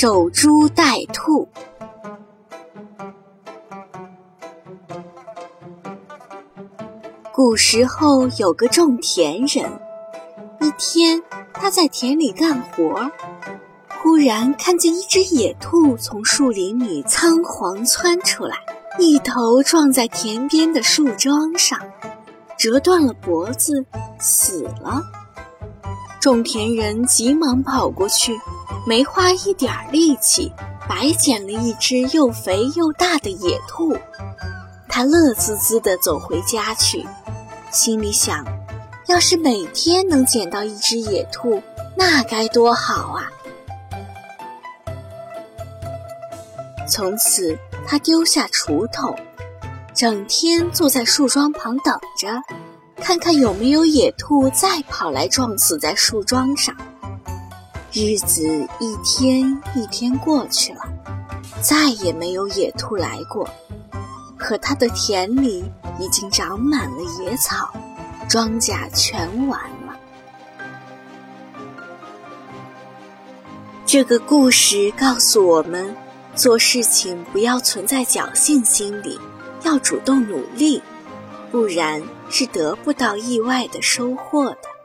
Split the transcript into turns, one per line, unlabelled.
守株待兔。古时候有个种田人，一天他在田里干活，忽然看见一只野兔从树林里仓皇窜出来，一头撞在田边的树桩上，折断了脖子，死了。种田人急忙跑过去，没花一点力气，白捡了一只又肥又大的野兔。他乐滋滋地走回家去，心里想：要是每天能捡到一只野兔，那该多好啊！从此，他丢下锄头，整天坐在树桩旁等着。看看有没有野兔再跑来撞死在树桩上。日子一天一天过去了，再也没有野兔来过。可他的田里已经长满了野草，庄稼全完了。这个故事告诉我们，做事情不要存在侥幸心理，要主动努力。不然是得不到意外的收获的。